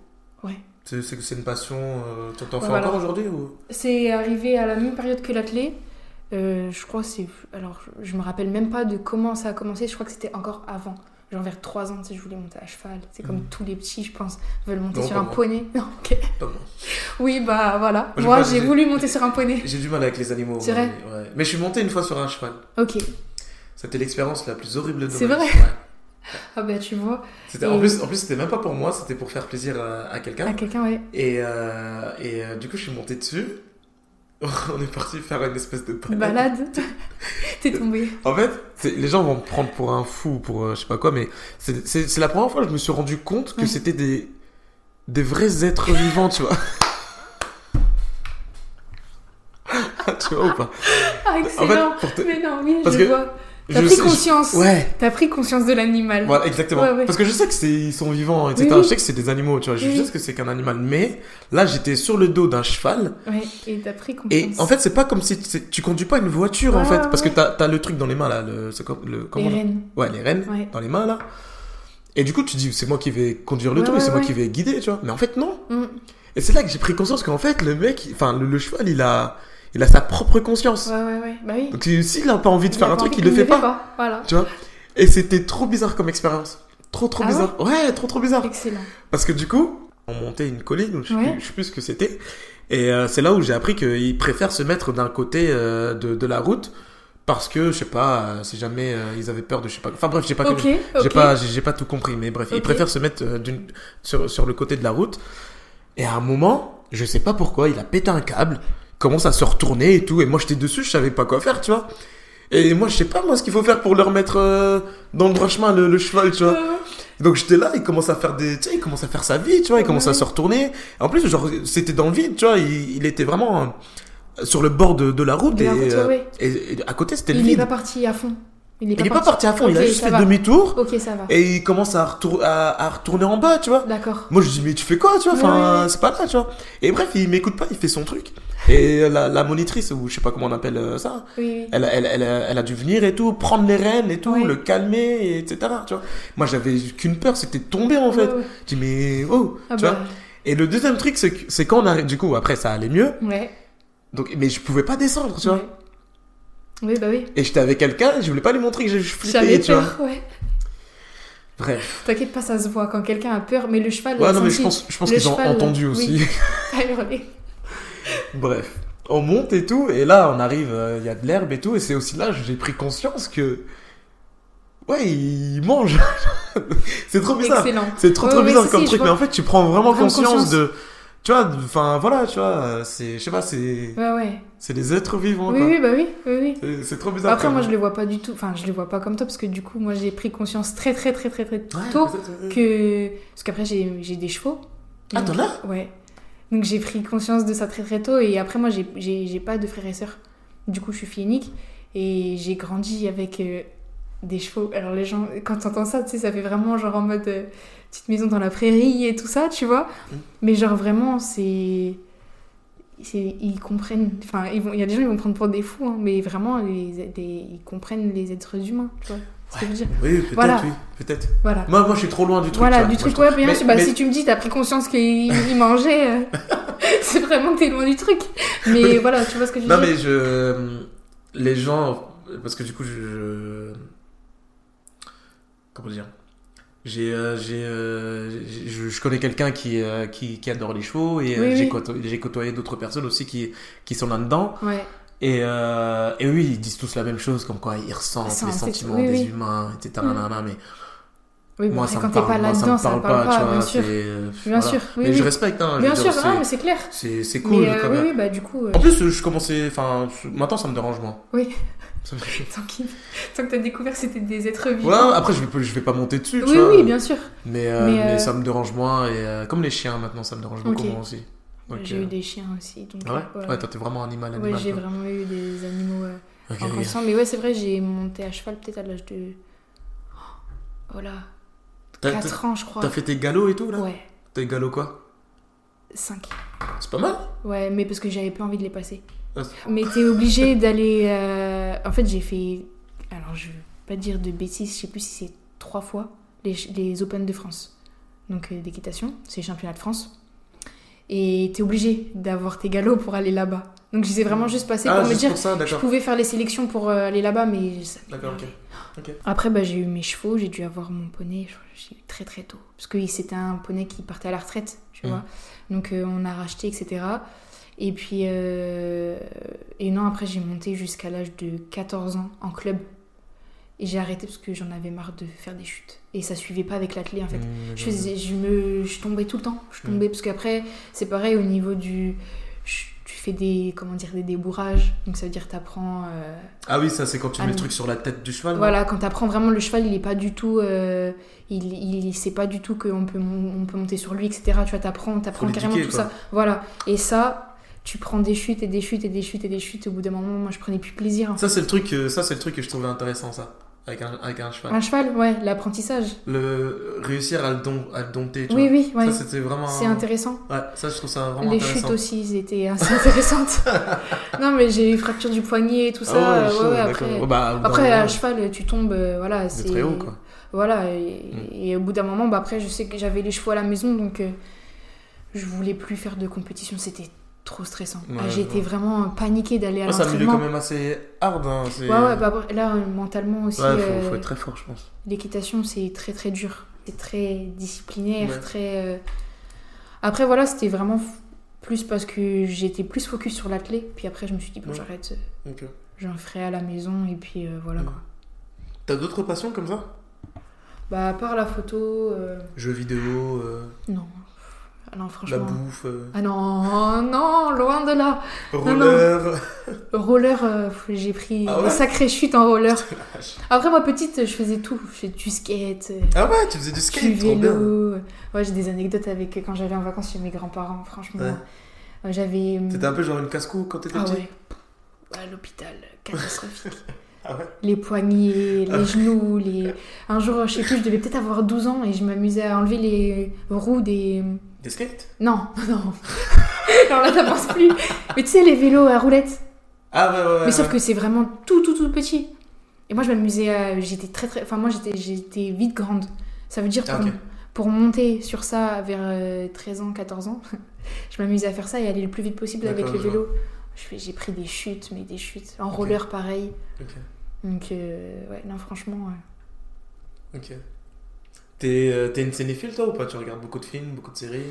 Ouais. C'est c'est- c'est une passion. euh, tu t'en fais Voilà. encore aujourd'hui ou... C'est arrivé à la même période que l'athlé. Euh, je crois c'est. Alors, je, me rappelle même pas de comment ça a commencé. Je crois que c'était encore avant. Genre vers 3 ans, tu sais, je voulais monter à cheval. C'est comme Mm. tous les petits, je pense, veulent monter Non, sur un moi. poney. Non, ok. Pas moi. Oui, bah voilà. Moi, j'ai voulu monter sur un poney. J'ai du mal avec les animaux. C'est vrai mais, ouais. Mais je suis monté une fois sur un cheval. Ok. C'était l'expérience la plus horrible de C'est ma vrai vie. Ouais. Ah bah tu vois, Et- En plus, en plus c'était même pas pour moi, c'était pour faire plaisir à, à quelqu'un. à quelqu'un, ouais. Et, euh, et euh, du coup, je suis monté dessus. On est parti faire une espèce de balade. balade. T'es tombé. En fait, les gens vont me prendre pour un fou, pour euh, je sais pas quoi, mais c'est la première fois que je me suis rendu compte que Ouais. c'était des, des vrais êtres vivants, tu vois. tu vois ou pas? Ah, En excellent. fait, pour te- Mais non, oui, Parce je que vois. T'as pris sais- conscience. je- Ouais, T'as pris conscience de l'animal. voilà, exactement. Ouais, ouais. Parce que je sais que c'est ils sont vivants, etc. Oui, oui. Je sais que c'est des animaux, tu vois. Je sais que c'est qu'un animal, mais là, j'étais sur le dos d'un cheval. Ouais, et t'as pris conscience. Et en fait, c'est pas comme si tu conduis pas une voiture, en fait, parce que t'as as le truc dans les mains là, le, les là rênes. Ouais, les rênes dans les mains là. Et du coup, tu dis, c'est moi qui vais conduire le truc, c'est moi qui vais guider, tu vois. Mais en fait, non. Mm. Et c'est là que j'ai pris conscience qu'en fait, le mec, enfin, le, le cheval, il a, il a sa propre conscience. Ouais, ouais, ouais. Bah oui. Donc, s'il a pas envie de Il faire un pas truc, il le qu'il fait ne pas. Voilà. Tu vois? Et c'était trop bizarre comme expérience. Trop, trop Ah bizarre. Ouais, trop, trop bizarre. Excellent. Parce que du coup, on montait une colline, je Ouais. je sais plus ce que c'était. Et euh, c'est là où j'ai appris qu'ils préfèrent se mettre d'un côté euh, de, de la route parce que, je sais pas, euh, si jamais euh, ils avaient peur de, je sais pas. Enfin bref, j'ai pas, j'ai pas, j'ai pas tout compris, mais bref, ils Ok. préfèrent se mettre euh, d'une, sur, sur le côté de la route. Et à un moment, je sais pas pourquoi, il a pété un câble, commence à se retourner et tout, et moi j'étais dessus, je savais pas quoi faire, tu vois. Et moi, je sais pas moi ce qu'il faut faire pour le remettre euh, dans le droit chemin, le, le cheval, tu vois. Donc j'étais là, il commence à faire des, tu sais, il commence à faire sa vie, tu vois, il commence à se retourner. En plus, genre, c'était dans le vide, tu vois, il, il était vraiment euh, sur le bord de, de la route De et, la route, ouais, euh, ouais. et- et à côté c'était le il n'est vide. pas parti à fond. Il n'est est pas parti à fond, il a juste fait demi-tour Ok, ça va. et il commence à, retour- à, à retourner en bas, tu vois. D'accord. Moi je dis mais tu fais quoi, tu vois, enfin Ouais. c'est pas là, tu vois. Et bref, il m'écoute pas, il fait son truc. Et la, la monitrice ou je sais pas comment on appelle euh, ça, Oui, oui. elle, elle, elle, elle a dû venir et tout, prendre les rênes et tout, le calmer, et etc. Tu vois. Moi, j'avais qu'une peur, c'était de tomber en fait. Je dis, mais oh, Ah tu bah, vois. Et le deuxième truc, c'est quand on arrive, du coup, après ça allait mieux, ouais. donc, mais je pouvais pas descendre, tu vois. Oui, bah oui. Et j'étais avec quelqu'un, je voulais pas lui montrer que je flippais, J'avais tu vois. peur, ouais. Bref. T'inquiète pas, ça se voit quand quelqu'un a peur, mais le cheval. Ouais, non, mais je pense, je pense qu'ils ont entendu oui. aussi. hurlé. Bref. On monte et tout, et là, on arrive, euh, il y a de l'herbe et tout, et c'est aussi là que j'ai pris conscience que. Ouais, il mange. c'est trop bizarre. C'est trop Ouais, trop ouais, bizarre comme si, truc, mais en fait, tu prends vraiment Vraiment conscience, conscience. de. Tu vois, enfin voilà, tu vois, euh, c'est. Je sais pas, c'est. Ouais, ouais. C'est des êtres vivants, Oui, quoi. oui, bah oui, oui, oui. C'est- trop bizarre. Après, moi, je le vois pas du tout. Enfin, je le vois pas comme toi, parce que du coup, moi, j'ai pris conscience très, très, très, très, très tôt que. Parce qu'après, j'ai j'ai des chevaux. Ah, t'en as Ouais. Donc, j'ai pris conscience de ça très, très tôt. Et après, moi, j'ai- pas de frères et sœurs. Du coup, je suis fille unique. Et j'ai grandi avec euh, des chevaux. Alors, les gens, quand t'entends ça, tu sais, ça fait vraiment genre en mode euh, petite maison dans la prairie et tout ça, tu vois. Mm. Mais genre, vraiment, c'est. Ils comprennent. Enfin, ils vont- il y a des gens, ils vont prendre pour des fous, hein, mais vraiment, les, ils comprennent les êtres humains, tu vois. ce que je veux dire. Oui, peut-être, Voilà. oui, peut-être. Voilà. Moi, moi, je suis trop loin du truc. Voilà, du Moi, truc, trouve- ouais, Mais-. Bah, mais- si tu me dis, t'as pris conscience qu'il il mangeait, euh, c'est vraiment que t'es loin du truc. Mais voilà, tu vois ce que je veux Non, dire. mais je. Les gens. Parce que du coup, je- Comment dire? J'ai, euh, j'ai, euh, j'ai- je, je connais quelqu'un qui, euh, qui, qui adore les chevaux et Oui, j'ai, oui. côtoyé, j'ai côtoyé d'autres personnes aussi qui, qui sont là-dedans. Ouais, Et, euh, et oui, ils disent tous la même chose, comme quoi ils ressentent Ça, les sentiments oui, des oui. humains, etc. Mm. nanana, mais oui, bon, moi, ça quand me parle, pas moi, ça me ça parle pas, pas, tu vois. bien sûr. euh, Bien voilà. sûr, mais je respecte, hein, Bien sûr, dire, non, c'est- mais c'est clair. c'est, c'est cool mais euh, quand même. bah du coup, En plus, je commençais, enfin, maintenant ça me dérange moins. Oui. Tant, que t'as découvert que c'était des êtres Ouais, vivants. après je vais, je vais pas monter dessus, tu oui, vois. oui, bien sûr. Mais, euh, Mais, mais, euh, ça me dérange moins, et euh, comme les chiens maintenant, ça me dérange beaucoup Ok. moins aussi. J'ai eu des chiens aussi. Donc, Ah ouais? Ouais, toi t'es vraiment animal, Ouais, animal. j'ai toi. vraiment eu des animaux Ok, en ok. conscience. Mais ouais, c'est vrai, j'ai monté à cheval peut-être à l'âge de. Oh là, T'as- 4 ans, je crois. T'as fait tes galops et tout là? Ouais, Tes galops quoi? 5. C'est pas mal Ouais, mais parce que j'avais pas envie de les passer. Mais t'es obligé d'aller. euh, En fait, j'ai fait. Alors, je vais pas dire de bêtises, je sais plus si c'est trois fois les, les Open de France. Donc, euh, d'équitation, c'est les championnats de France. Et t'es obligé d'avoir tes galops pour aller là-bas. Donc, je les ai vraiment juste passés Ah, pour me dire. pour ça, Je pouvais faire les sélections pour euh, aller là-bas, mais. D'accord, ok. Après, bah, j'ai eu mes chevaux, j'ai dû avoir mon poney, j'ai eu très très tôt. Parce que c'était un poney qui partait à la retraite, tu Mhm. vois. Donc euh, on a racheté, etc. Et puis, euh, et non, après j'ai monté jusqu'à l'âge de 14 ans en club. Et j'ai arrêté parce que j'en avais marre de faire des chutes. Et ça suivait pas avec l'athlé en fait. Mmh, Je, faisais, je, me, je tombais tout le temps. Je tombais parce qu'après, c'est pareil au niveau du. je- tu fais des, comment dire, des débourrages. Donc ça veut dire t'apprends. euh, Ah oui, ça c'est quand tu mets le truc sur la tête du cheval. voilà, quand t'apprends vraiment le cheval, il est pas du tout. euh, il, il sait pas du tout qu'on peut, on peut monter sur lui, etc. Tu vois, t'apprends, t'apprends carrément tout quoi. ça. Voilà. Et ça, tu prends des chutes et des chutes et des chutes et des chutes. Au bout d'un moment, moi, je prenais plus plaisir. Ça c'est le truc, euh, ça c'est le truc que je trouvais intéressant ça, avec un, avec un cheval. Un cheval, ouais, l'apprentissage. Le réussir à le, don, à le dompter, tu Oui, vois. oui, ouais. Ça c'était vraiment. C'est intéressant. Ouais, ça je trouve ça vraiment Les intéressant. chutes aussi, étaient assez intéressantes. non, mais j'ai eu fracture du poignet et tout Ah ça. ouais, ouais, chaud, ouais, d'accord. après. Oh, bah, Après, à cheval, tu tombes, euh, voilà, c'est c'est très haut quoi. Voilà, et, Mm. et au bout d'un moment, bah après, je sais que j'avais les chevaux à la maison, donc euh, je voulais plus faire de compétition, c'était trop stressant. Ouais, Ah, J'étais vraiment paniquée d'aller à Ouais, c'est un milieu l'entraînement. quand même assez hard. Hein, Ouais, ouais, bah, là, euh, mentalement aussi, Ouais, faut, euh, faut être très fort, je pense. l'équitation, c'est très très dur. C'est très disciplinaire, très. euh, Après, voilà, c'était vraiment plus parce que j'étais plus focus sur l'athlé. Puis après, je me suis dit, bon, j'arrête, euh, Ok. j'en ferai à la maison. Et puis euh, voilà Ouais. quoi. T'as d'autres passions comme ça? Bah, à part la photo, euh, Jeux vidéo, euh, non. Ah la bouffe, euh, Ah non, non, loin de là. roller. Roller, euh, j'ai pris Ah ouais une sacrée chute en roller. Après, moi, petite, je faisais tout. Je faisais du skate, euh, Ah ouais, tu faisais du du skate, trop bien. vélo. Ouais, j'ai des anecdotes avec quand j'allais en vacances chez mes grands-parents, franchement. Ouais. J'avais. hum, T'étais un peu genre une casse-cou quand t'étais Ah petit ouais. À l'hôpital, catastrophique. Ah ouais les poignets, les genoux, les... Un jour, je sais plus, je devais peut-être avoir 12 ans et je m'amusais à enlever les roues des... Des skates? Non, non. Alors là, t'avances plus. Mais tu sais, les vélos à roulettes? Ah ouais, ouais, ouais. Mais sauf que c'est vraiment tout, tout, tout petit. Et moi, je m'amusais à... J'étais très, très... Enfin, moi, j'étais j'étais vite grande. Ça veut dire Ah, pour, pour monter sur ça vers euh, 13 ans, 14 ans, je m'amusais à faire ça et aller le plus vite possible avec le vélo. J'ai pris des chutes, mais des chutes. En roller, pareil. Donc, euh, ouais, non, franchement... ouais. ok. T'es euh, t'es une cinéphile toi ou pas? Tu regardes beaucoup de films, beaucoup de séries?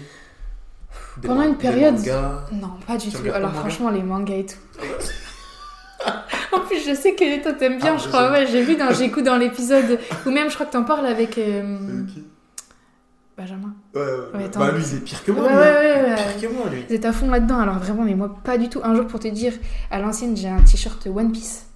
Des Pendant une des période- mangas? Non, pas du Tu tout. Alors franchement, les mangas et tout. en plus, je sais que toi t'aimes bien, Ah, je crois. Ouais, j'ai vu dans j'écoute dans l'épisode ou même je crois que t'en parles avec euh, Avec qui? Benjamin. Ouais, ouais, Ouais. Bah lui, il est pire que moi. ouais, lui, hein. ouais, Il est ouais. Pire que moi, lui. Vous êtes à fond là-dedans, alors vraiment, mais moi pas du tout. Un jour pour te dire, à l'ancienne, j'ai un t-shirt One Piece.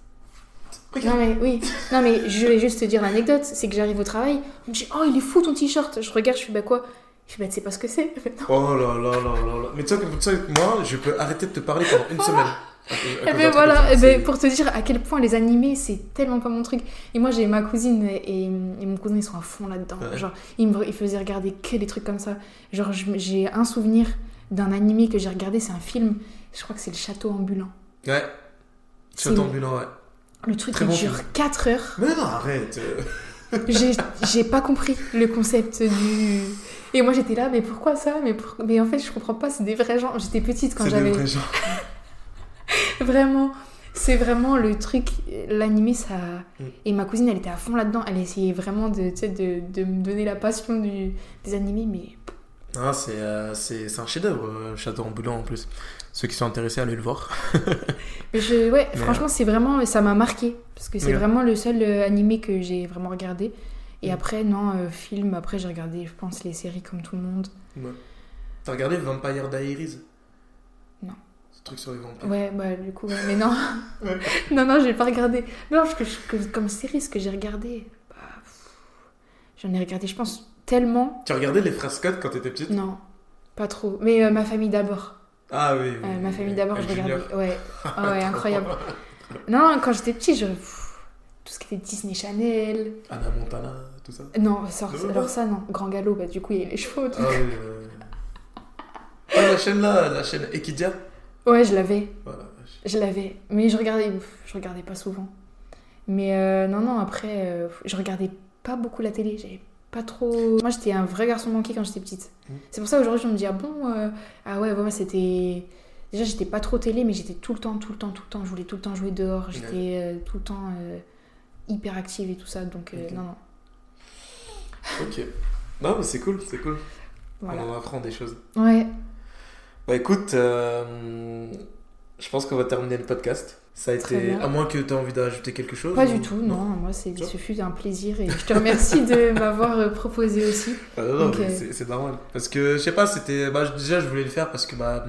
Non mais oui, non mais je vais juste te dire l'anecdote, c'est que j'arrive au travail, on me dit oh il est fou ton t-shirt, je regarde, je fais bah quoi, je fais bah tu sais pas ce que c'est. Oh là là là là là. Mais tu sais que moi, je peux arrêter de te parler pendant une semaine. Et cause ben voilà, eh ben, pour te dire à quel point les animés c'est tellement pas mon truc. Et moi j'ai ma cousine et, et mon cousin ils sont à fond là-dedans. Ouais. Genre ils me ils faisaient regarder que des trucs comme ça. Genre j'ai un souvenir d'un animé que j'ai regardé, c'est un film, je crois que c'est le château ambulant. Ouais. Château ambulant, ouais. Le truc Très il bon dure film. 4 heures. Mais non, arrête. J'ai pas compris le concept du. Et moi j'étais là, mais pourquoi ça? Mais, pour- mais en fait je comprends pas, c'est des vrais gens. J'étais petite quand C'est des j'avais. vrais gens. Vraiment, c'est vraiment le truc, l'animé, ça... Mm. Et ma cousine, elle était à fond là-dedans, elle essayait vraiment de, de, de me donner la passion du, des animés, mais... Ah, c'est euh, c'est c'est un chef-d'œuvre, euh, Château ambulant en plus. Ceux qui sont intéressés, allez le voir. mais je, ouais, Mais, franchement, c'est vraiment... Ça m'a marqué, parce que c'est Ouais. vraiment le seul euh, animé que j'ai vraiment regardé. Et Mm. après, non, euh, film, après j'ai regardé, je pense, les séries comme tout le monde. Ouais. T'as regardé Vampire Diaries? Non. Ce truc sur les vampires. Ouais, bah du coup, ouais, mais non. Non, non, j'ai pas regardé. Non, je- que- comme série, ce que j'ai regardé, bah, pff, j'en ai regardé, je pense, tellement... Tu regardais les frères Scott quand t'étais petite? Non, pas trop. Mais euh, ma famille d'abord. Ah oui. oui, Euh, ma famille d'abord, je Junior. regardais. Ouais, Ah ouais, incroyable. Non, quand j'étais petite, je... tout ce qui était Disney Channel. Anna Montana, tout ça? Non, ça- alors non. ça, non. Grand Galop, bah, du coup, il y a les chevaux. tout. Ah oui. euh. Ah, la chaîne là, la chaîne Equidia? Ouais, je l'avais. Voilà. Je l'avais. Mais je regardais, ouf, je regardais pas souvent. Mais euh, non, non, après, je regardais pas beaucoup la télé. J'avais pas trop. Moi, j'étais un vrai garçon manqué quand j'étais petite. Mm. C'est pour ça aujourd'hui, je me dis, ah bon, euh, ah ouais, ouais, c'était. Déjà, j'étais pas trop télé, mais j'étais tout le temps, tout le temps, tout le temps. Je voulais tout le temps jouer dehors. J'étais euh, tout le temps euh, hyper active et tout ça. Donc, non, non. Ok. Non, mais c'est cool, c'est cool. Voilà. On en apprend des choses. Ouais. Bah écoute, je pense qu'on va terminer le podcast. Ça a été. bien. À moins que tu aies envie d'ajouter quelque chose Pas ou- du tout, non. Moi, c'est, ce fut un plaisir et je te remercie de m'avoir euh, proposé aussi. Ah, non, non, c'est normal. Parce que, je sais pas, c'était. Bah, déjà, je voulais le faire parce que, bah.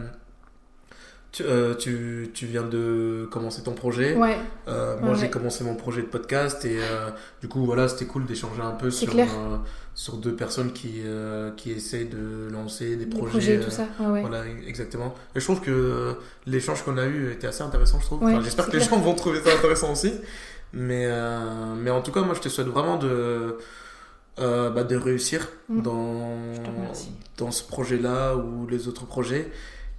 Tu, euh, tu, tu viens de commencer ton projet. Ouais, Euh, moi, Ouais, j'ai commencé mon projet de podcast et euh, du coup, voilà, c'était cool d'échanger un peu sur, euh, sur deux personnes qui, euh, qui essaient de lancer des les projets. projets et tout ça. Ouais, ouais. Voilà, exactement. Et je trouve que euh, l'échange qu'on a eu était assez intéressant, je trouve. Ouais, Enfin, J'espère que les gens vont trouver ça intéressant aussi. Mais, euh, mais en tout cas, moi, je te souhaite vraiment de, euh, bah, de réussir Mm. dans, dans ce projet-là ou les autres projets.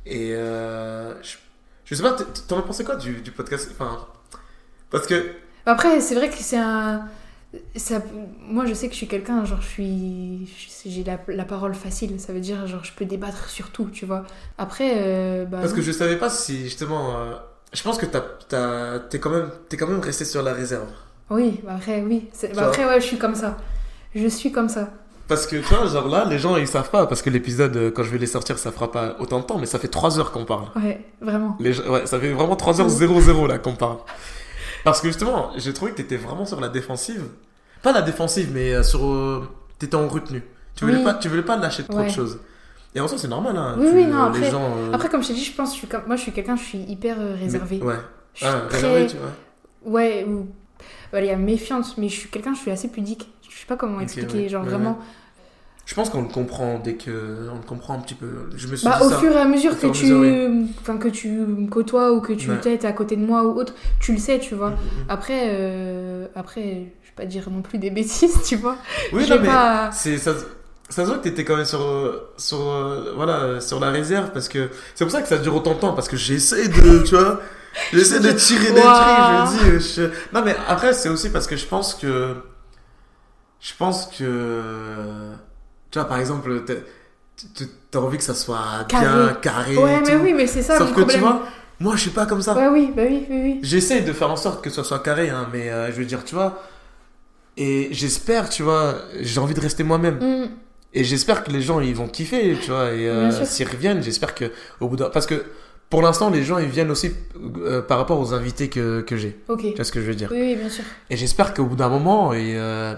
Et euh, je, je sais pas, t'en as pensé quoi du, du podcast? Enfin, parce que Après, c'est vrai que c'est un. Ça, moi, je sais que je suis quelqu'un, genre, je suis. J'ai la, la parole facile, ça veut dire, genre, je peux débattre sur tout, tu vois. Après, euh, bah. Parce que je savais pas si justement. euh, je pense que t'es, quand même, quand même resté sur la réserve. Oui, bah après, oui. Bah après, ouais, je suis comme ça. Je suis comme ça. Parce que tu vois, genre là, les gens ils savent pas, parce que l'épisode, euh, quand je vais les sortir, ça fera pas autant de temps, mais ça fait 3 heures qu'on parle. Ouais, vraiment. Les ouais, ça fait vraiment 3 heures 0-0 là qu'on parle. Parce que justement, j'ai trouvé que t'étais vraiment sur la défensive. Pas la défensive, mais euh, sur. euh, t'étais en retenue. Tu voulais, Oui. pas, tu voulais pas lâcher trop Ouais. de choses. Et en soi, c'est normal, hein. Oui, tu- oui, non, les après- gens. euh, Après, comme je t'ai dit, je pense, je suis comme... moi, je suis quelqu'un, je suis hyper euh, réservée. mais- ouais. Je suis Ah, très... réservé, tu vois. Ouais, ou... Voilà, il y a méfiante, mais je suis quelqu'un, je suis assez pudique. Je sais pas comment expliquer, ouais. genre Ouais, vraiment... Je pense qu'on le comprend dès que. On le comprend un petit peu. Je me suis Bah, dit au ça. fur et à mesure que tu, enfin que tu me côtoies ou que tu Ouais. t'es à côté de moi ou autre, tu le sais, tu vois. Mhm. Après, euh, après, je vais pas dire non plus des bêtises, tu vois. Oui, non, mais. C'est ça, ça se voit que t'étais quand même sur sur euh, voilà sur la réserve parce que c'est pour ça que ça dure autant de temps parce que j'essaie de tu vois j'essaie de tirer des trucs je me dis euh, je- non mais après c'est aussi parce que je pense que je pense que tu vois par exemple t'as- envie que ça soit bien Carré. carré Ouais, mais tout. oui, mais c'est ça sauf mon que problème. tu vois moi je suis pas comme ça Ouais, oui, bah oui, oui, oui. J'essaie de faire en sorte que ça soit carré, hein, mais euh, je veux dire, tu vois. Et j'espère, tu vois, j'ai envie de rester moi-même. Mm. Et j'espère que les gens, ils vont kiffer, tu vois. Et euh, s'ils reviennent, j'espère que au bout d'un. Parce que pour l'instant, les gens, ils viennent aussi euh, par rapport aux invités que, que j'ai. Ok. Tu vois ce que je veux dire? Oui, oui, bien sûr. Et j'espère qu'au bout d'un moment, et, euh,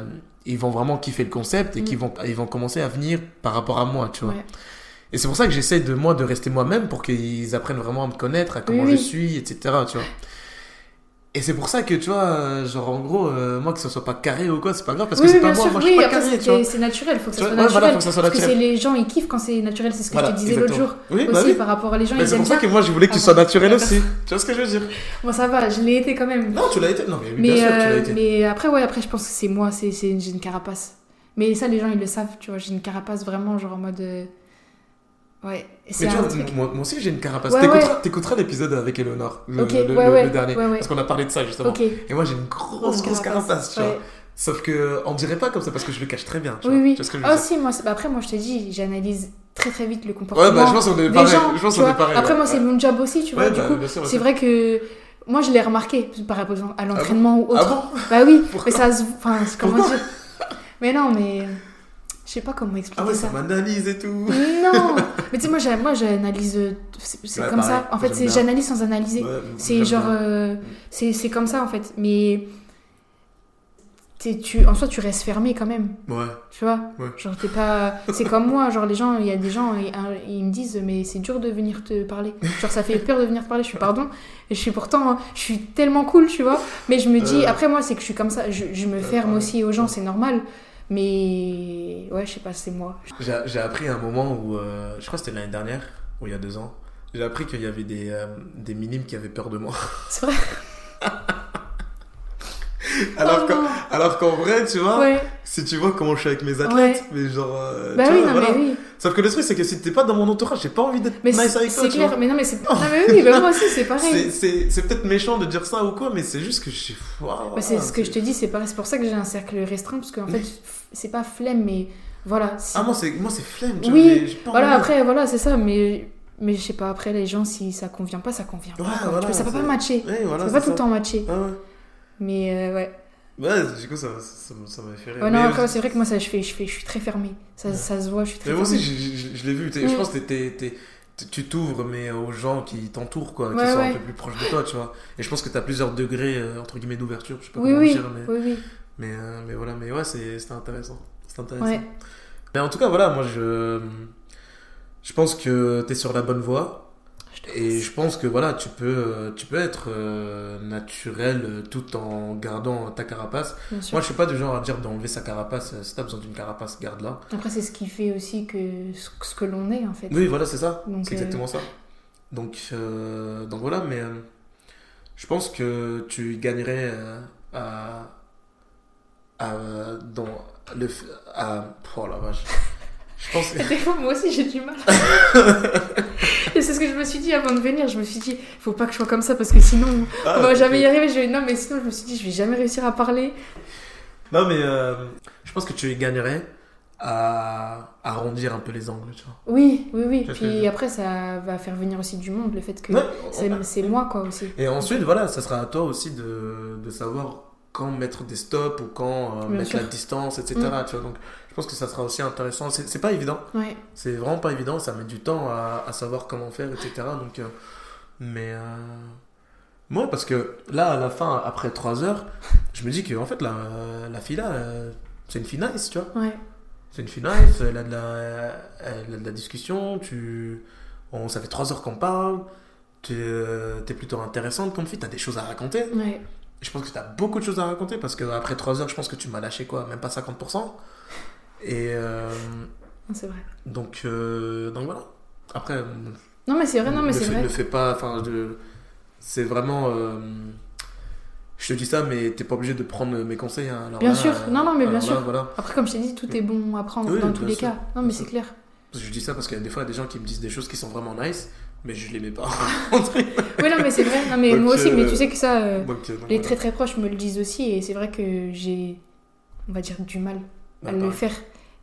ils vont vraiment kiffer le concept et Mm. qu'ils vont, ils vont commencer à venir par rapport à moi, tu vois. Ouais. Et c'est pour ça que j'essaie de moi de rester moi-même pour qu'ils apprennent vraiment à me connaître, à comment Oui, je oui. suis, etc. Tu vois. Et c'est pour ça que tu vois, euh, genre en gros, euh, moi que ça soit pas carré ou quoi, c'est pas grave parce oui, que c'est oui, pas bien moi, sûr. moi je suis oui, pas après, carré, c'est- tu vois. c'est naturel, faut que ça soit ouais, voilà, naturel. faut que ça soit Parce que c'est naturel. les gens, ils kiffent quand c'est naturel, c'est ce que Voilà, je te disais l'autre jour. Oui, bah Aussi, oui. par rapport à les gens, Mais ils c'est pour ça que moi je voulais que tu Ah, sois naturel aussi. Tu vois ce que je veux dire? Bon, ça va, je l'ai été quand même. Non, tu l'as été? Non, mais oui, Mais, bien sûr, tu l'as euh, été. mais après, ouais, après, je pense que c'est moi, c'est, c'est, j'ai une carapace. Mais ça, les gens, ils le savent, tu vois, j'ai une carapace vraiment, genre en mode. Ouais, Mais tu vois, moi, moi aussi j'ai une carapace. Ouais, T'écouteras, l'épisode avec Eleonore, le, dernier. Parce qu'on a parlé de ça justement. Et moi j'ai une grosse, grosse carapace, tu vois. Sauf que on dirait pas comme ça parce que je le cache très bien. Tu Oui, vois. oui. Tu vois ce que je veux Ah, si, moi, bah, après, moi, je te dis, j'analyse très très vite le comportement. Ouais, bah je pense qu'on est pareil. gens, je pense tu qu'on est vois. pareil. Après, ouais. moi, c'est mon job aussi, tu vois. Ouais, du bah, coup, c'est vrai que moi, je l'ai remarqué, par exemple, à l'entraînement ou Ah autre. bon Bah oui, Pourquoi mais ça se. Enfin, comment dire? Mais non, mais. Je sais pas comment expliquer Ah ouais, ça. m'analyse et tout. Non Mais tu sais, moi, j'analyse. euh, C'est Ouais, comme pareil, ça. En fait, c'est j'analyse sans analyser. Ouais, c'est genre. euh, c'est c'est comme ça, en fait. Mais. Tu, en soi, tu restes fermé quand même. Ouais. Tu vois Ouais. Genre, t'es pas. C'est comme moi, genre, les gens, il y a des gens, ils, ils me disent, mais c'est dur de venir te parler. Genre, ça fait peur de venir te parler. Je suis pardon. Et je suis pourtant, je suis tellement cool, tu vois. Mais je me dis, Euh. après, moi, c'est que je suis comme ça. Je, je me ferme pareil. aussi aux gens, c'est normal. Mais. Ouais, je sais pas, c'est moi. J'ai appris un moment où, euh, je crois que c'était l'année dernière, ou il y a deux ans, j'ai appris qu'il y avait des, euh, des minimes qui avaient peur de moi. C'est vrai? Alors Oh qu'en alors qu'en vrai, tu vois, Ouais. si tu vois comment je suis avec mes athlètes, Ouais. mais genre. euh, Bah tu oui, vois, non, voilà. mais oui. Sauf que le truc, c'est que si t'es pas dans mon entourage, j'ai pas envie d'être Mais nice c'est avec toi, c'est clair. vois. Mais non, mais c'est. Non, mais oui, bah, moi aussi, c'est pareil. C'est peut-être méchant de dire ça ou quoi, mais c'est juste que je suis. Bah, c'est ce que je te dis, c'est pareil. C'est pour ça que j'ai un cercle restreint, parce qu'en fait, c'est pas flemme, mais voilà. Ah, moi, c'est moi, c'est flemme, tu Oui, vois. pas Voilà, après, voilà, c'est ça, mais. Mais je sais pas, après, les gens, si ça convient pas, ça convient pas. Ouais, quoi. voilà, ça peut pas matcher. Ouais, voilà, ça peut pas tout le temps matcher. Ah ouais. Mais euh, ouais. Ouais, du coup, ça, ça, ça m'a fait rire. Ouais, non, après, c'est vrai que moi, ça, je, fais, je, fais, je suis très fermée. Ça, ça se voit, je suis très Mais moi aussi, je, je- je l'ai vu. t'sais, Mm. Je pense que t'es- t'es- t'es- tu t'ouvres, mais aux gens qui t'entourent, quoi, qui sont un peu plus proches de toi, tu vois. Et je pense que t'as plusieurs degrés, euh, entre guillemets, d'ouverture. Je sais pas Oui, comment oui, dire, mais, oui, mais, euh, mais voilà. Mais ouais, c'est- c'était intéressant. C'était intéressant. Mais en tout cas, voilà, moi, je, je pense que t'es sur la bonne voie. Et je pense que voilà, tu peux, euh, tu peux être euh, naturel euh, tout en gardant ta carapace. Moi, je suis pas du genre à dire d'enlever sa carapace. Si t'as besoin d'une carapace, garde-la. Après, c'est ce qui fait aussi que ce que l'on est, en fait. Oui, voilà, c'est ça. C'est euh, exactement ça. Donc, euh, donc voilà, mais je pense que tu gagnerais à, à, dans le, à, oh la vache. Je pense que, Des fois, moi aussi, j'ai du mal. C'est ce que je me suis dit avant de venir. Je me suis dit, faut pas que je sois comme ça parce que sinon, Ah, on va jamais y arriver. Je Non, mais sinon, je me suis dit, je vais jamais réussir à parler. Non, mais euh, je pense que tu gagnerais à arrondir un peu les angles, tu vois. Oui, oui, oui. Puis après, ça va faire venir aussi du monde, le fait que Ouais, c'est moi, quoi, aussi. Et ensuite, voilà, ça sera à toi aussi de, de savoir quand mettre des stops ou quand euh, mettre sûr. la distance, etc. Mm. Tu vois, donc je pense que ça sera aussi intéressant. C'est pas évident. Ouais. C'est vraiment pas évident. Ça met du temps à, à savoir comment faire, etc. Donc, euh, mais euh, moi, parce que là, à la fin, après 3 heures, je me dis que en fait, la, la fille là, euh, c'est une fille nice, tu vois. Ouais. C'est une fille nice, elle a de la, elle a de la discussion, tu... on, ça fait 3 heures qu'on parle, tu es plutôt intéressante comme fille, tu as des choses à raconter. Ouais. Je pense que tu as beaucoup de choses à raconter parce qu'après 3 heures, je pense que tu m'as lâché quoi, même pas 50%. Et euh, C'est vrai. donc, euh, donc voilà. Après, Non, mais c'est vrai, non, mais c'est vrai. ne fais pas, enfin, c'est vraiment. euh, je te dis ça, mais t'es pas obligé de prendre mes conseils. hein. Alors Bien là, sûr. Non, non, mais bien là, sûr. voilà. Après, comme je t'ai dit, tout est bon à prendre Oui, dans tous les sûr. cas. Non, mais c'est clair. Je dis ça parce qu'il y a des fois il y a des gens qui me disent des choses qui sont vraiment nice, mais je les mets pas. Oui, non, mais c'est vrai. Non, mais Donc, moi aussi, mais tu sais que ça, euh, Donc, donc les voilà. très très proches me le disent aussi, et c'est vrai que j'ai, on va dire, du mal Bah, à le pareil. faire.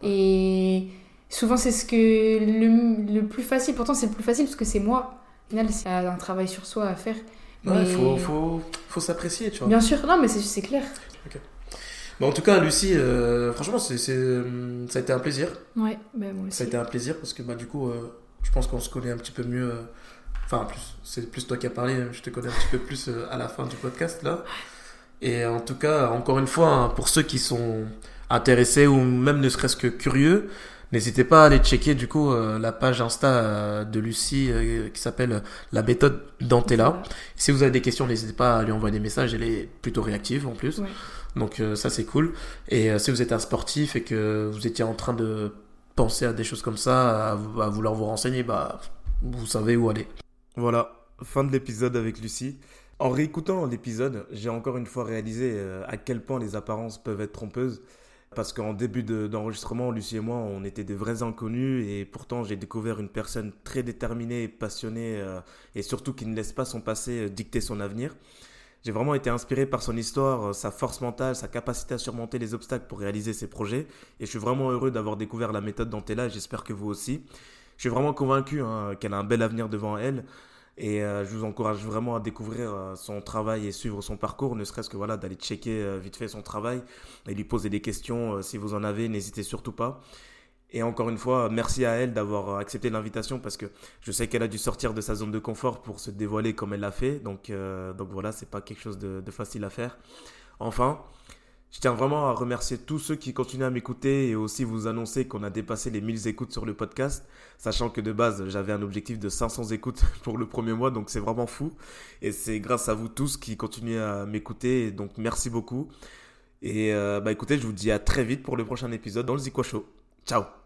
Et souvent, c'est ce que le, le plus facile, pourtant, c'est le plus facile parce que c'est moi. Au final, c'est un travail sur soi à faire. Ouais, mais- faut, faut, faut s'apprécier, tu vois. Bien sûr, non, mais c'est c'est clair. Mais en tout cas, Lucie, euh, franchement, c'est, c'est, ça a été un plaisir. Ouais, bah, moi Ça a été un plaisir parce que bah, du coup, euh, je pense qu'on se connaît un petit peu mieux. euh, Enfin, plus, c'est plus toi qui as parlé, je te connais un petit peu plus euh, à la fin du podcast là. Et en tout cas, encore une fois, hein, pour ceux qui sont intéressés ou même ne serait-ce que curieux, n'hésitez pas à aller checker du coup euh, la page Insta euh, de Lucie euh, qui s'appelle La méthode Dantella. Si vous avez des questions, n'hésitez pas à lui envoyer des messages, elle est plutôt réactive en plus. Ouais. Donc euh, ça c'est cool. Et euh, si vous êtes un sportif et que vous étiez en train de penser à des choses comme ça, à, vou- à vouloir vous renseigner, bah vous savez où aller. Voilà, fin de l'épisode avec Lucie. En réécoutant l'épisode, j'ai encore une fois réalisé euh, à quel point les apparences peuvent être trompeuses. Parce qu'en début de- d'enregistrement, Lucie et moi, on était des vrais inconnus et pourtant j'ai découvert une personne très déterminée et passionnée euh, et surtout qui ne laisse pas son passé euh, dicter son avenir. J'ai vraiment été inspiré par son histoire, euh, sa force mentale, sa capacité à surmonter les obstacles pour réaliser ses projets et je suis vraiment heureux d'avoir découvert la méthode Dantella et j'espère que vous aussi. Je suis vraiment convaincu hein, qu'elle a un bel avenir devant elle et euh, je vous encourage vraiment à découvrir euh, son travail et suivre son parcours, ne serait-ce que voilà d'aller checker euh, vite fait son travail et lui poser des questions si vous en avez, n'hésitez surtout pas. Et encore une fois, merci à elle d'avoir accepté l'invitation parce que je sais qu'elle a dû sortir de sa zone de confort pour se dévoiler comme elle l'a fait. Donc, donc voilà, c'est pas quelque chose de facile à faire. Enfin, je tiens vraiment à remercier tous ceux qui continuent à m'écouter et aussi vous annoncer qu'on a dépassé les 1000 écoutes sur le podcast, sachant que de base j'avais un objectif de 500 écoutes pour le premier mois, donc c'est vraiment fou. Et c'est grâce à vous tous qui continuez à m'écouter, donc merci beaucoup. Et euh, bah écoutez, je vous dis à très vite pour le prochain épisode dans le Zico Show. Ciao